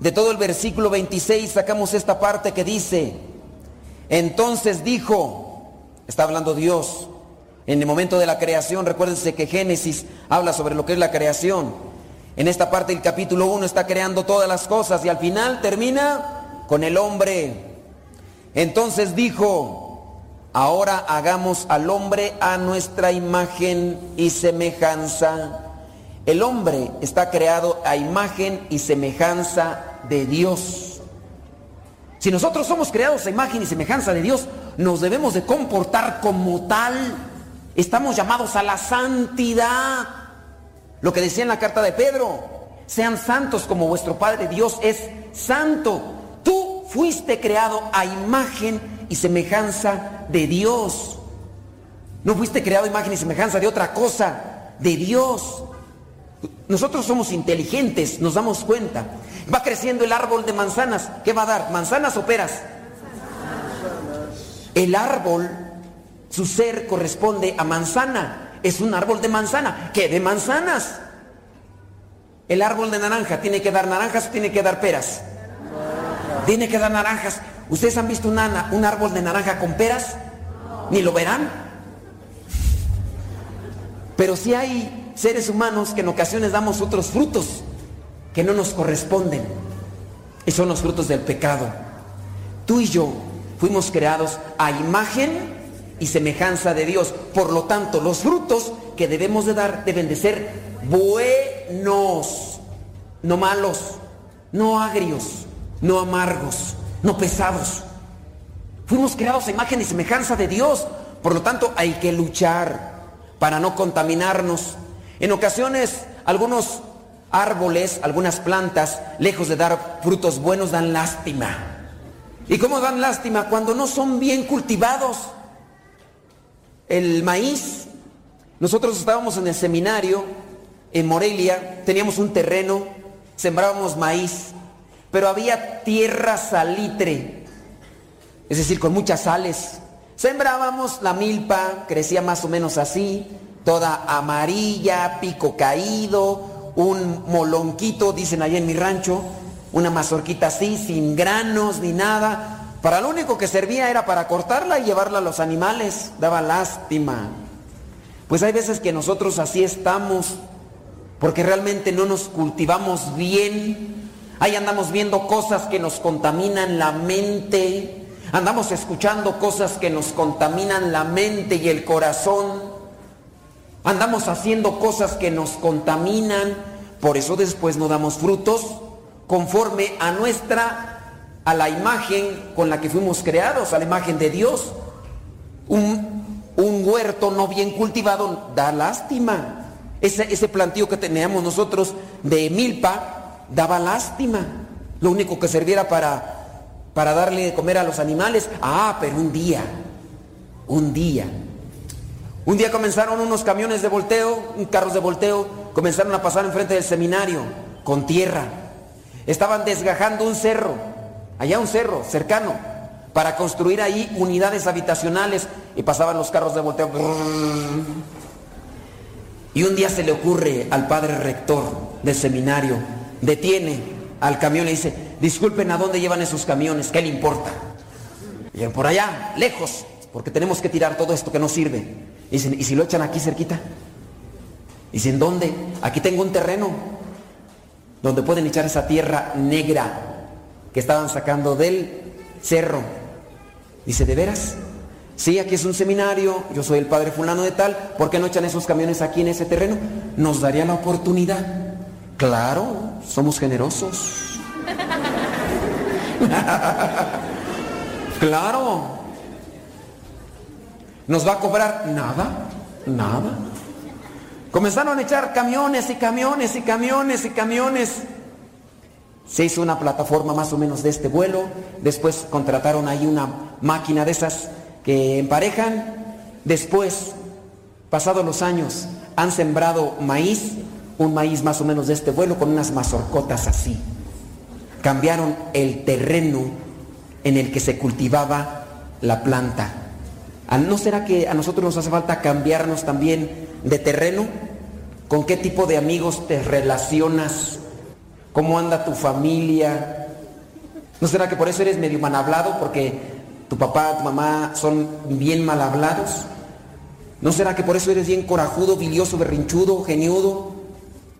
De todo el versículo 26 sacamos esta parte que dice, entonces dijo, está hablando Dios, en el momento de la creación, recuérdense que Génesis habla sobre lo que es la creación. En esta parte del capítulo 1 está creando todas las cosas y al final termina con el hombre. Entonces dijo, ahora hagamos al hombre a nuestra imagen y semejanza. El hombre está creado a imagen y semejanza de Dios. Si nosotros somos creados a imagen y semejanza de Dios, nos debemos de comportar como tal. Estamos llamados a la santidad. Lo que decía en la carta de Pedro, sean santos como vuestro Padre Dios es santo. Tú fuiste creado a imagen y semejanza de Dios. No fuiste creado imagen y semejanza de otra cosa, de Dios. Nosotros somos inteligentes, nos damos cuenta. Va creciendo el árbol de manzanas. ¿Qué va a dar? ¿Manzanas o peras? El árbol, su ser corresponde a manzana. Es un árbol de manzana. ¿Qué? De manzanas. El árbol de naranja, ¿tiene que dar naranjas o tiene que dar peras? Tiene que dar naranjas. ¿Ustedes han visto un árbol de naranja con peras? Ni lo verán. Pero sí hay seres humanos que en ocasiones damos otros frutos que no nos corresponden. Y son los frutos del pecado. tú y yo fuimos creados a imagen y semejanza de Dios. Por lo tanto, los frutos que debemos de dar deben de ser buenos, no malos, no agrios, no amargos, no pesados. Fuimos creados a imagen y semejanza de Dios. Por lo tanto, hay que luchar para no contaminarnos. En ocasiones, algunos árboles, algunas plantas, lejos de dar frutos buenos, dan lástima. ¿Y cómo dan lástima? Cuando no son bien cultivados. El maíz, nosotros estábamos en el seminario en Morelia, teníamos un terreno, sembrábamos maíz, pero había tierra salitre, es decir, con muchas sales. Sembrábamos la milpa, crecía más o menos así, toda amarilla, pico caído, un molonquito, dicen allá en mi rancho, una mazorquita así, sin granos ni nada. Para lo único que servía era para cortarla y llevarla a los animales. Daba lástima. Pues hay veces que nosotros así estamos, porque realmente no nos cultivamos bien. Ahí andamos viendo cosas que nos contaminan la mente. Andamos escuchando cosas que nos contaminan la mente y el corazón. Andamos haciendo cosas que nos contaminan. Por eso después no damos frutos conforme a nuestra a la imagen con la que fuimos creados, a la imagen de Dios. Un, un huerto no bien cultivado da lástima. Ese, ese plantío que teníamos nosotros de milpa daba lástima. Lo único que serviera para, para darle de comer a los animales. Ah, pero un día, un día. Un día comenzaron unos camiones de volteo, carros de volteo, comenzaron a pasar enfrente del seminario con tierra. Estaban desgajando un cerro allá un cerro cercano, para construir ahí unidades habitacionales y pasaban los carros de volteo. Y un día se le ocurre al padre rector del seminario, detiene al camión y dice, disculpen a dónde llevan esos camiones, ¿qué le importa? Y por allá, lejos, porque tenemos que tirar todo esto que no sirve. Y dicen, ¿y si lo echan aquí cerquita? Dicen, ¿dónde? Aquí tengo un terreno donde pueden echar esa tierra negra que estaban sacando del cerro. Dice, ¿de veras? Sí, aquí es un seminario, yo soy el padre fulano de tal, ¿por qué no echan esos camiones aquí en ese terreno? Nos daría la oportunidad. Claro, somos generosos. claro. ¿Nos va a cobrar? Nada, nada. Comenzaron a echar camiones y camiones y camiones y camiones. Se hizo una plataforma más o menos de este vuelo, después contrataron ahí una máquina de esas que emparejan, después, pasados los años, han sembrado maíz, un maíz más o menos de este vuelo con unas mazorcotas así. Cambiaron el terreno en el que se cultivaba la planta. ¿No será que a nosotros nos hace falta cambiarnos también de terreno? ¿Con qué tipo de amigos te relacionas? ¿Cómo anda tu familia? ¿No será que por eso eres medio mal hablado? Porque tu papá, tu mamá son bien mal hablados. ¿No será que por eso eres bien corajudo, bilioso, berrinchudo, geniudo,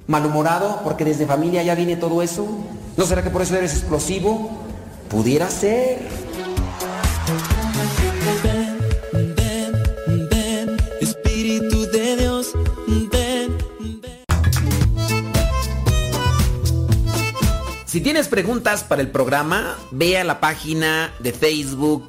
malhumorado? Porque desde familia ya viene todo eso. ¿No será que por eso eres explosivo? Pudiera ser. Si tienes preguntas para el programa, ve a la página de Facebook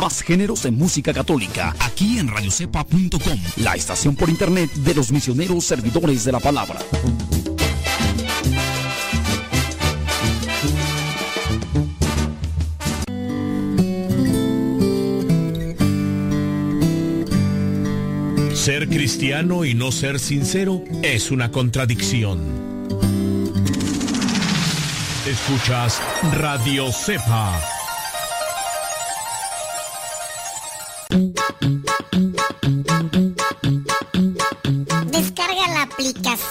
Más géneros en música católica, aquí en radiocepa.com, la estación por internet de los misioneros servidores de la palabra. Ser cristiano y no ser sincero es una contradicción. Escuchas Radio Cepa.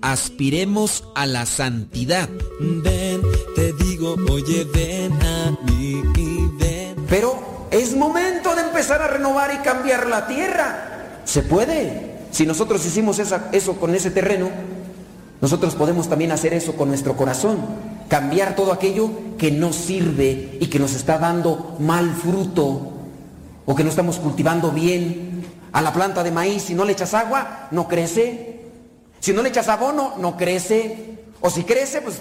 Aspiremos a la santidad. Ven, te digo, oye, ven a mí y ven. Pero es momento de empezar a renovar y cambiar la tierra. Se puede. Si nosotros hicimos esa- eso con ese terreno, nosotros podemos también hacer eso con nuestro corazón. Cambiar todo aquello que no sirve y que nos está dando mal fruto o que no estamos cultivando bien. A la planta de maíz, si no le echas agua, no crece. Si no le echas abono, no crece. O si crece, pues,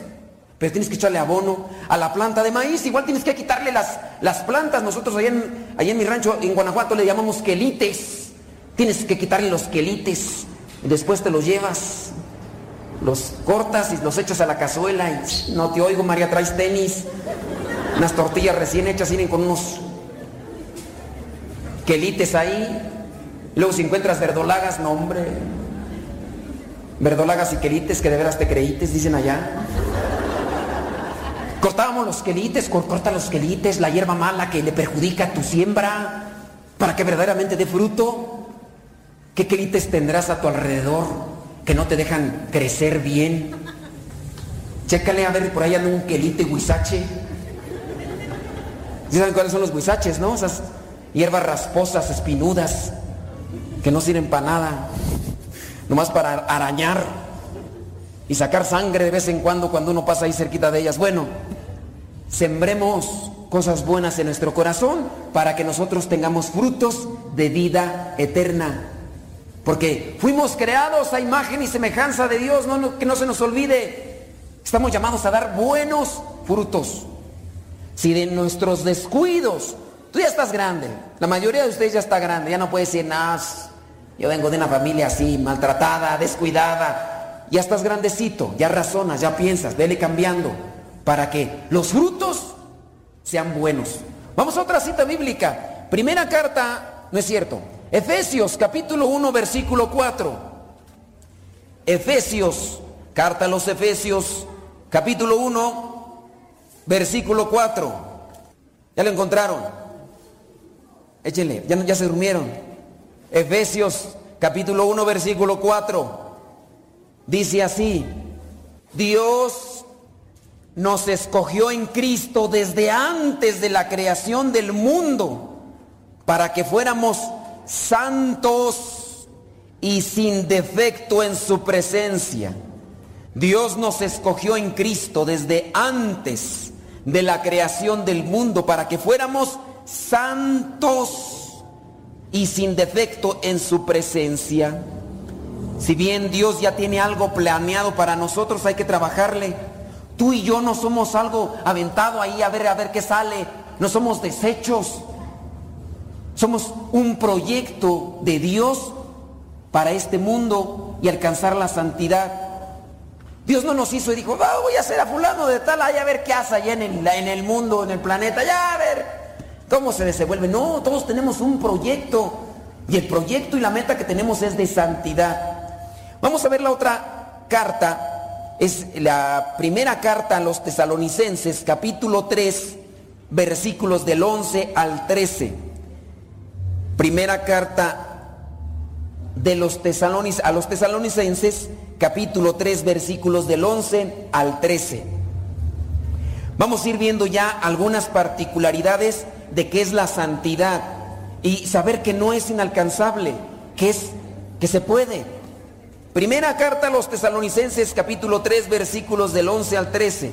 pero tienes que echarle abono. A la planta de maíz, igual tienes que quitarle las, las plantas. Nosotros allá en, allá en mi rancho, en Guanajuato, le llamamos quelites. Tienes que quitarle los quelites. Y después te los llevas, los cortas y los echas a la cazuela. Y no te oigo, María, traes tenis. Unas tortillas recién hechas vienen con unos quelites ahí. Luego si encuentras verdolagas, no hombre. Verdolagas y quelites que de veras te creítes, dicen allá. Cortábamos los quelites, cor- corta los quelites, la hierba mala que le perjudica tu siembra, para que verdaderamente dé fruto. ¿Qué quelites tendrás a tu alrededor que no te dejan crecer bien? Chécale a ver por ahí anda un quelite huizache. ¿Sí saben cuáles son los huizaches, no? Esas hierbas rasposas, espinudas, que no sirven para nada, nomás para arañar y sacar sangre de vez en cuando cuando uno pasa ahí cerquita de ellas. Bueno, sembremos cosas buenas en nuestro corazón para que nosotros tengamos frutos de vida eterna. Porque fuimos creados a imagen y semejanza de Dios, no, que no se nos olvide. Estamos llamados a dar buenos frutos. Si de nuestros descuidos, tú ya estás grande, la mayoría de ustedes ya está grande, ya no puede decir nada. Yo vengo de una familia así, maltratada, descuidada. Ya estás grandecito, ya razonas, ya piensas, vele cambiando para que los frutos sean buenos. Vamos a otra cita bíblica. Primera carta, no es cierto. Efesios capítulo 1 versículo 4. Efesios, carta a los Efesios capítulo 1 versículo 4. ¿Ya lo encontraron? Échenle, ya, ya se durmieron. Efesios capítulo 1 versículo 4. Dice así, Dios nos escogió en Cristo desde antes de la creación del mundo para que fuéramos santos y sin defecto en su presencia. Dios nos escogió en Cristo desde antes de la creación del mundo para que fuéramos santos y sin defecto en su presencia. Si bien Dios ya tiene algo planeado para nosotros, hay que trabajarle. Tú y yo no somos algo aventado ahí a ver a ver qué sale. No somos desechos. Somos un proyecto de Dios para este mundo y alcanzar la santidad. Dios no nos hizo y dijo, "Va, voy a hacer a fulano de tal, a ver qué hace allá en el, en el mundo, en el planeta, ya a ver cómo se desenvuelve. No, todos tenemos un proyecto y el proyecto y la meta que tenemos es de santidad. Vamos a ver la otra carta, es la primera carta a los tesalonicenses, capítulo 3, versículos del 11 al 13. Primera carta de los tesalonis, a los tesalonicenses, capítulo 3, versículos del 11 al 13. Vamos a ir viendo ya algunas particularidades de qué es la santidad y saber que no es inalcanzable, que es que se puede. Primera carta a los tesalonicenses capítulo 3 versículos del 11 al 13.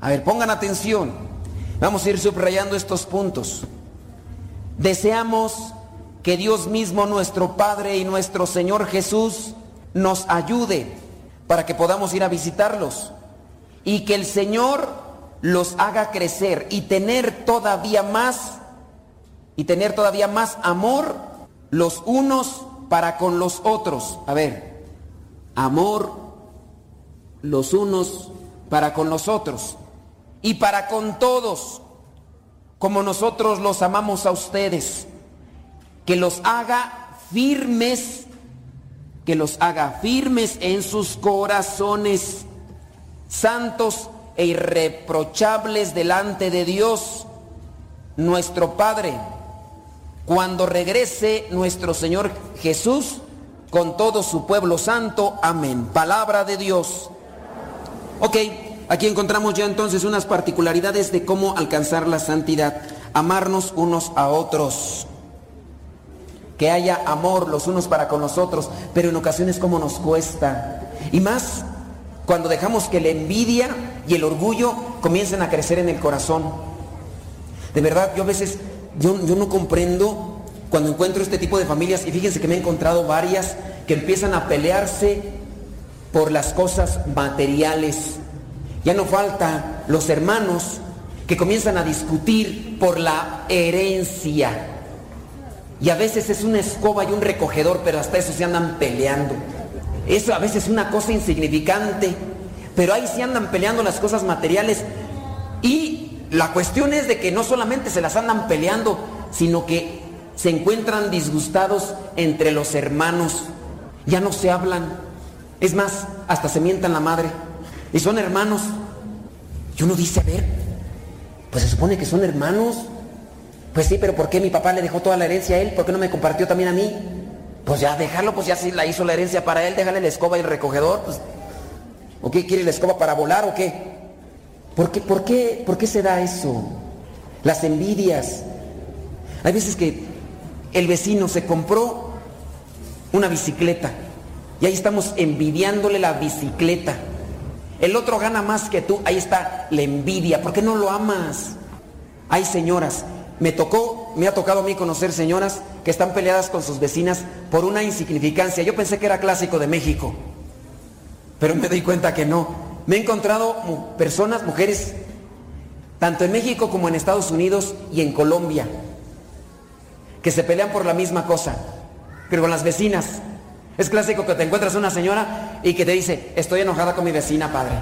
A ver, pongan atención. Vamos a ir subrayando estos puntos. Deseamos que Dios mismo, nuestro Padre y nuestro Señor Jesús, nos ayude para que podamos ir a visitarlos y que el Señor los haga crecer y tener todavía más y tener todavía más amor los unos para con los otros. A ver, amor los unos para con los otros y para con todos, como nosotros los amamos a ustedes, que los haga firmes, que los haga firmes en sus corazones, santos e irreprochables delante de Dios, nuestro Padre, cuando regrese nuestro Señor Jesús con todo su pueblo santo. Amén. Palabra de Dios. Ok, aquí encontramos ya entonces unas particularidades de cómo alcanzar la santidad. Amarnos unos a otros. Que haya amor los unos para con los otros, pero en ocasiones como nos cuesta. Y más cuando dejamos que la envidia y el orgullo comiencen a crecer en el corazón. De verdad, yo a veces, yo, yo no comprendo cuando encuentro este tipo de familias, y fíjense que me he encontrado varias que empiezan a pelearse por las cosas materiales. Ya no falta los hermanos que comienzan a discutir por la herencia. Y a veces es una escoba y un recogedor, pero hasta eso se andan peleando. Eso a veces es una cosa insignificante, pero ahí sí andan peleando las cosas materiales. Y la cuestión es de que no solamente se las andan peleando, sino que se encuentran disgustados entre los hermanos. Ya no se hablan. Es más, hasta se mientan la madre. Y son hermanos. Y uno dice, a ver, pues se supone que son hermanos. Pues sí, pero ¿por qué mi papá le dejó toda la herencia a él? ¿Por qué no me compartió también a mí? Pues ya dejarlo, pues ya sí la hizo la herencia para él, déjale la escoba y el recogedor. Pues, ¿O qué quiere la escoba para volar o qué? ¿Por qué, por qué, por qué se da eso? Las envidias. Hay veces que el vecino se compró una bicicleta y ahí estamos envidiándole la bicicleta. El otro gana más que tú, ahí está la envidia. ¿Por qué no lo amas? Hay señoras me tocó, me ha tocado a mí conocer señoras que están peleadas con sus vecinas por una insignificancia. Yo pensé que era clásico de México, pero me doy cuenta que no. Me he encontrado personas, mujeres, tanto en México como en Estados Unidos y en Colombia, que se pelean por la misma cosa, pero con las vecinas. Es clásico que te encuentras una señora y que te dice, estoy enojada con mi vecina, padre.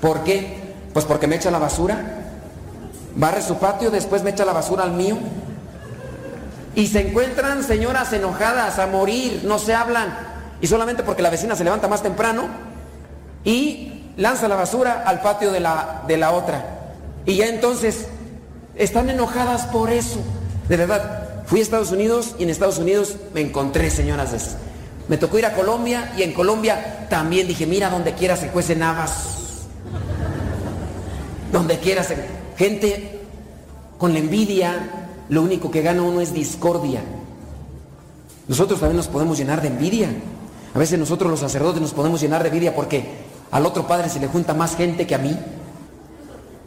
¿Por qué? Pues porque me echa la basura, barre su patio, después me echa la basura al mío. Y se encuentran señoras enojadas a morir, no se hablan. Y solamente porque la vecina se levanta más temprano y lanza la basura al patio de la, de la otra. Y ya entonces están enojadas por eso. De verdad, fui a Estados Unidos y en Estados Unidos me encontré señoras de esas. Me tocó ir a Colombia y en Colombia también dije, mira, donde quiera se cuecen habas. Donde quiera se... Gente con la envidia, lo único que gana uno es discordia. Nosotros también nos podemos llenar de envidia. A veces nosotros los sacerdotes nos podemos llenar de envidia porque al otro padre se le junta más gente que a mí.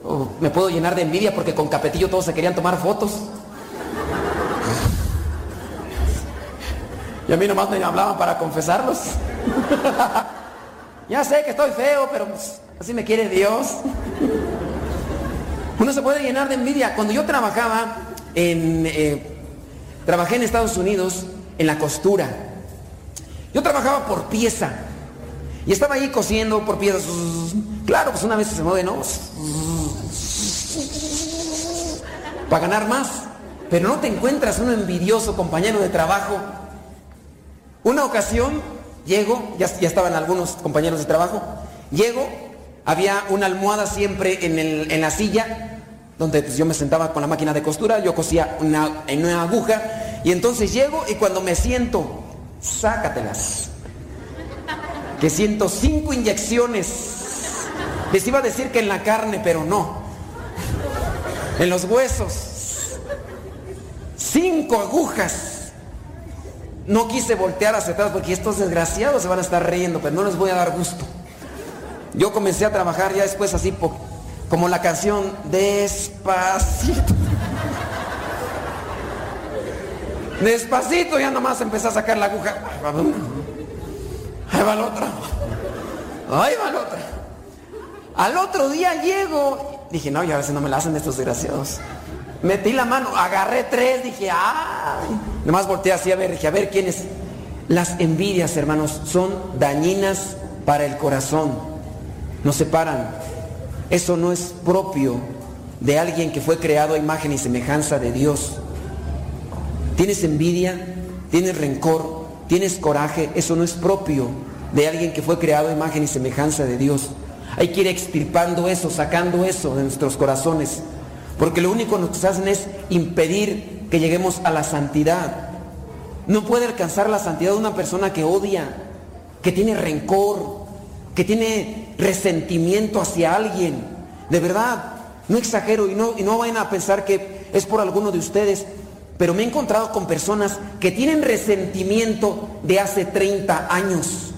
O me puedo llenar de envidia porque con Capetillo todos se querían tomar fotos. Y a mí nomás me hablaban para confesarlos. ya sé que estoy feo, pero pues, así me quiere Dios. Uno se puede llenar de envidia. Cuando yo trabajaba en... Eh, trabajé en Estados Unidos en la costura. Yo trabajaba por pieza. Y estaba ahí cosiendo por piezas. Claro, pues una vez se mueve, ¿no? Para ganar más. Pero no te encuentras un envidioso compañero de trabajo. Una ocasión llego, ya, ya estaban algunos compañeros de trabajo, llego había una almohada siempre en, el, en la silla, donde pues, yo me sentaba con la máquina de costura, yo cosía una, en una aguja, y entonces llego y cuando me siento, sácatelas. Que siento cinco inyecciones. Les iba a decir que en la carne, pero no. En los huesos. cinco agujas. No quise voltear hacia atrás porque estos desgraciados se van a estar riendo, pero no les voy a dar gusto. Yo comencé a trabajar ya después así como la canción Despacito. Despacito ya nomás empecé a sacar la aguja. Ahí va la otra. Ahí va la otra. Al otro día llego. Dije, no, ya a veces no me la hacen estos desgraciados. Metí la mano, agarré tres, dije, ay. Nomás volteé así a ver, dije, a ver quién es. Las envidias, hermanos, son dañinas para el corazón. Nos separan. Eso no es propio de alguien que fue creado a imagen y semejanza de Dios. Tienes envidia, tienes rencor, tienes coraje, eso no es propio de alguien que fue creado a imagen y semejanza de Dios. Hay que ir extirpando eso, sacando eso de nuestros corazones, porque lo único que nos hacen es impedir que lleguemos a la santidad. No puede alcanzar la santidad una persona que odia, que tiene rencor, que tiene resentimiento hacia alguien. De verdad, no exagero y no, y no vayan a pensar que es por alguno de ustedes, pero me he encontrado con personas que tienen resentimiento de hace 30 años.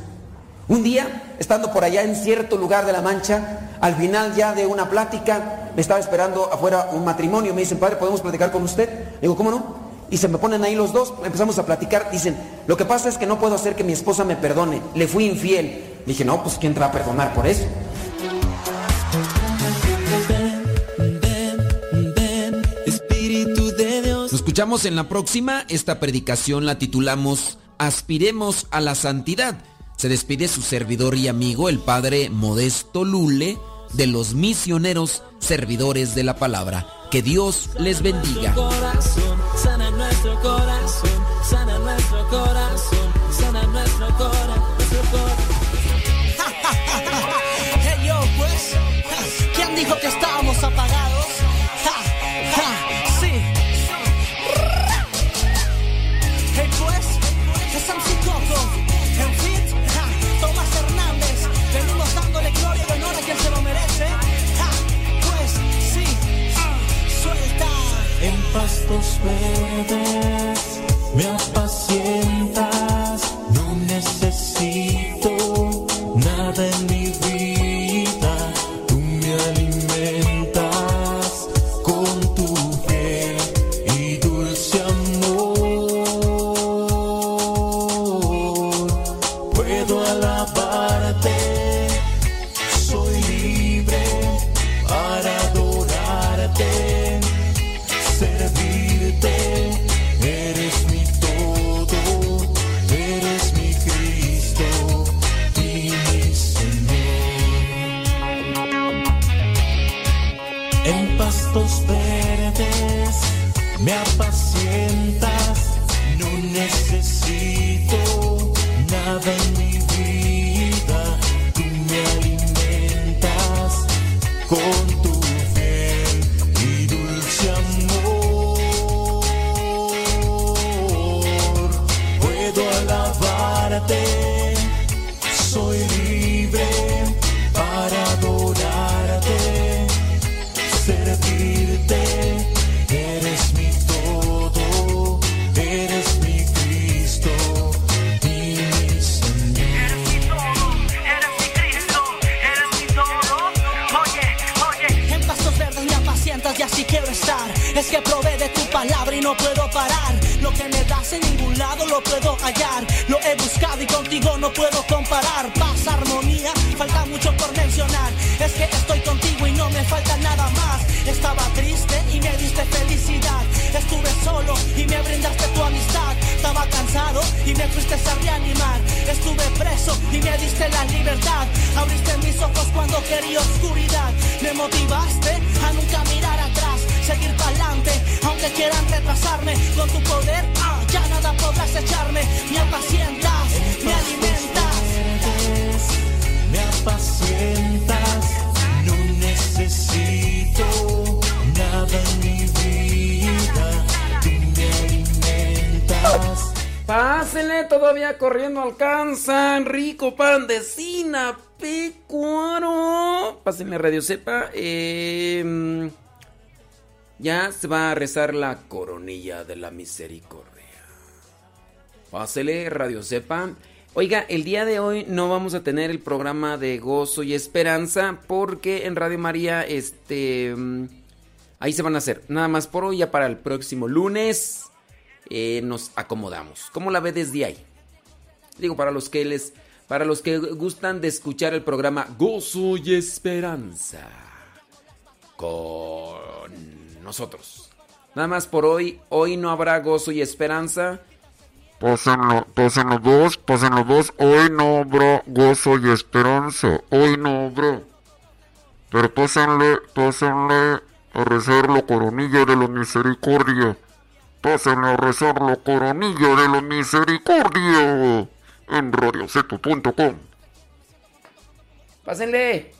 Un día, estando por allá en cierto lugar de la Mancha, al final ya de una plática, me estaba esperando afuera un matrimonio. Me dicen, padre, ¿podemos platicar con usted? Le digo, ¿cómo no? Y se me ponen ahí los dos, empezamos a platicar. Dicen, lo que pasa es que no puedo hacer que mi esposa me perdone. Le fui infiel. Dije, no, pues ¿quién te va a perdonar por eso? Espíritu de Dios. Nos escuchamos en la próxima. Esta predicación la titulamos Aspiremos a la Santidad. Se despide su servidor y amigo, el Padre Modesto Lule, de los misioneros servidores de la palabra. Que Dios les bendiga. Corazón, sana nuestro corazón, sana nuestro corazón, sana nuestro corazón, dijo que estábamos Lo he buscado y contigo no puedo comparar. Paz, armonía, falta mucho por mencionar. Es que estoy contigo y no me falta nada más. Estaba triste y me diste felicidad. Estuve solo y me brindaste tu amistad. Estaba cansado y me fuiste a reanimar. Estuve preso y me diste la libertad. Abriste mis ojos cuando quería oscuridad. Me motivaste a nunca mirar atrás, seguir para adelante, aunque quieran retrasarme. Con tu poder, ah, ya nada podrás echarme. Me apacientas, me alimentas. me apacientas, no necesito nada en mi vida, tú me alimentas. Pásenle, todavía corriendo alcanzan. Rico pan de cina, pecuaro. Pásenle Radio Cepa. eh, Ya se va a rezar la coronilla de la misericordia. Pásele, Radio Sepa. Oiga, el día de hoy no vamos a tener el programa de gozo y esperanza porque en Radio María, este, mm, ahí se van a hacer. Nada más por hoy, ya para el próximo lunes eh, nos acomodamos. ¿Cómo la ve desde ahí? Digo, para los que les, para los que gustan de escuchar el programa Gozo y Esperanza con nosotros. Nada más por hoy, hoy no habrá gozo y esperanza. Pásenlo, pasen los dos, pasen los dos. Hoy no habrá gozo y esperanza. Hoy no habrá. Pero pásenle, pásenle a rezar la coronilla de la misericordia. Pásenle a rezar la coronilla de la misericordia en radioseto.com. Pásenle.